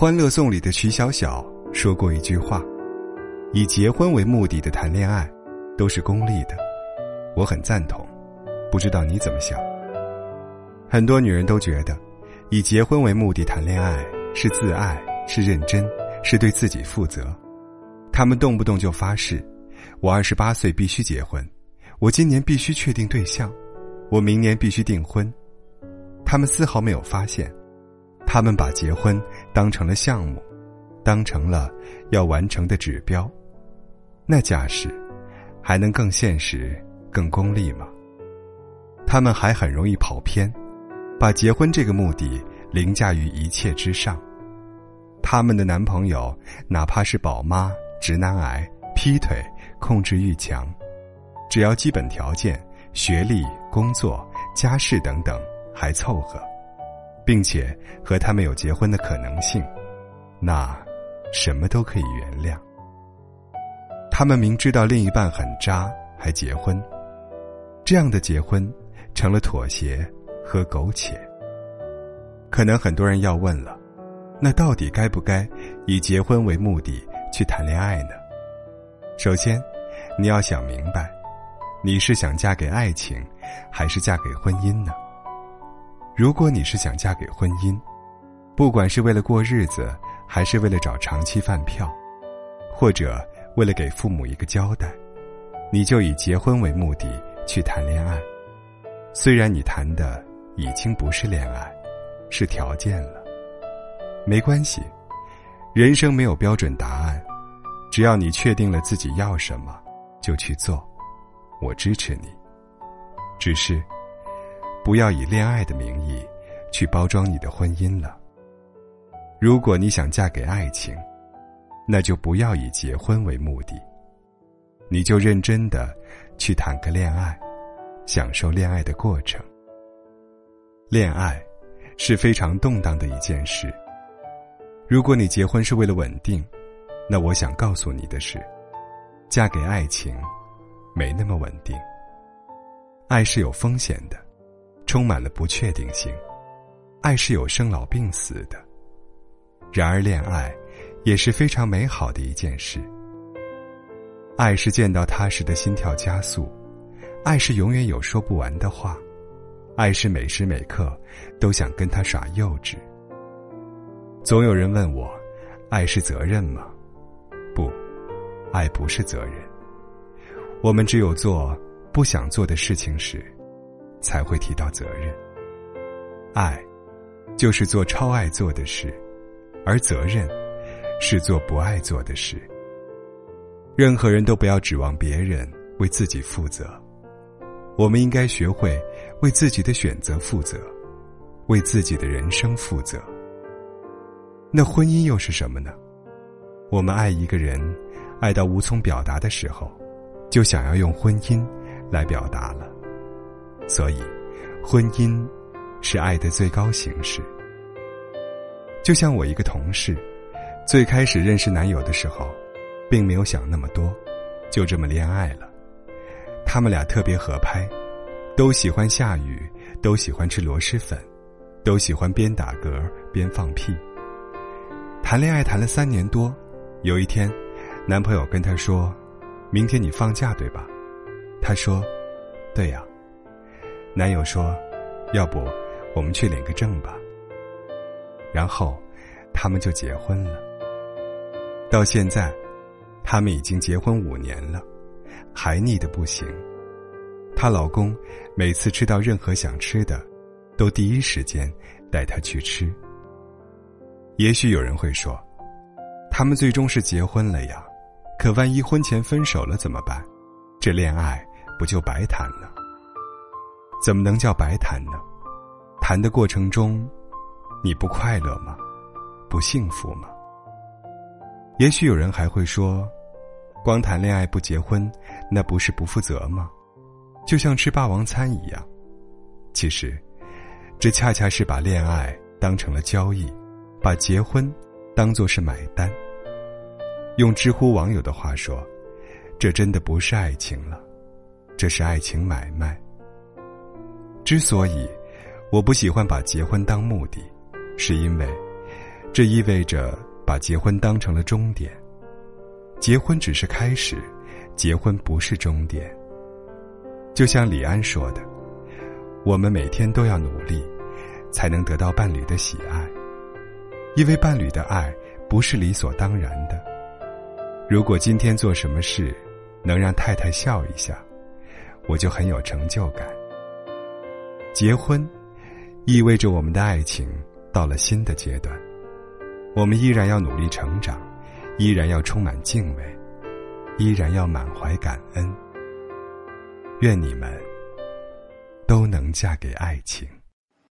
欢乐颂》里的曲筱绡说过一句话：“以结婚为目的的谈恋爱，都是功利的。”我很赞同，不知道你怎么想？很多女人都觉得，以结婚为目的谈恋爱是自爱，是认真，是对自己负责。她们动不动就发誓：“我二十八岁必须结婚，我今年必须确定对象，我明年必须订婚。”她们丝毫没有发现，他们把结婚当成了项目，当成了要完成的指标。那架势，还能更现实？更功利吗？他们还很容易跑偏，把结婚这个目的凌驾于一切之上。他们的男朋友哪怕是宝妈、直男癌、劈腿、控制欲强，只要基本条件、学历、工作、家世等等还凑合，并且和他们有结婚的可能性，那什么都可以原谅。他们明知道另一半很渣，还结婚。这样的结婚，成了妥协和苟且。可能很多人要问了，那到底该不该以结婚为目的去谈恋爱呢？首先，你要想明白，你是想嫁给爱情，还是嫁给婚姻呢？如果你是想嫁给婚姻，不管是为了过日子，还是为了找长期饭票，或者为了给父母一个交代，你就以结婚为目的。去谈恋爱，虽然你谈的已经不是恋爱，是条件了，没关系，人生没有标准答案，只要你确定了自己要什么，就去做，我支持你。只是，不要以恋爱的名义去包装你的婚姻了。如果你想嫁给爱情，那就不要以结婚为目的，你就认真的。去谈个恋爱，享受恋爱的过程。恋爱是非常动荡的一件事。如果你结婚是为了稳定，那我想告诉你的是，嫁给爱情没那么稳定。爱是有风险的，充满了不确定性。爱是有生老病死的。然而，恋爱也是非常美好的一件事。爱是见到他时的心跳加速，爱是永远有说不完的话，爱是每时每刻都想跟他耍幼稚。总有人问我，爱是责任吗？不，爱不是责任。我们只有做不想做的事情时，才会提到责任。爱，就是做超爱做的事，而责任，是做不爱做的事。任何人都不要指望别人为自己负责，我们应该学会为自己的选择负责，为自己的人生负责。那婚姻又是什么呢？我们爱一个人，爱到无从表达的时候，就想要用婚姻来表达了。所以，婚姻是爱的最高形式。就像我一个同事，最开始认识男友的时候。并没有想那么多，就这么恋爱了。他们俩特别合拍，都喜欢下雨，都喜欢吃螺蛳粉，都喜欢边打嗝边放屁。谈恋爱谈了三年多，有一天，男朋友跟她说：“明天你放假对吧？”她说：“对呀。”男友说：“要不我们去领个证吧。”然后，他们就结婚了。到现在。他们已经结婚五年了，还腻得不行。她老公每次吃到任何想吃的，都第一时间带她去吃。也许有人会说，他们最终是结婚了呀，可万一婚前分手了怎么办？这恋爱不就白谈了？怎么能叫白谈呢？谈的过程中，你不快乐吗？不幸福吗？也许有人还会说。光谈恋爱不结婚，那不是不负责吗？就像吃霸王餐一样。其实，这恰恰是把恋爱当成了交易，把结婚当作是买单。用知乎网友的话说，这真的不是爱情了，这是爱情买卖。之所以我不喜欢把结婚当目的，是因为这意味着把结婚当成了终点。结婚只是开始，结婚不是终点。就像李安说的：“我们每天都要努力，才能得到伴侣的喜爱，因为伴侣的爱不是理所当然的。如果今天做什么事，能让太太笑一下，我就很有成就感。结婚，意味着我们的爱情到了新的阶段，我们依然要努力成长。”依然要充满敬畏，依然要满怀感恩。愿你们都能嫁给爱情。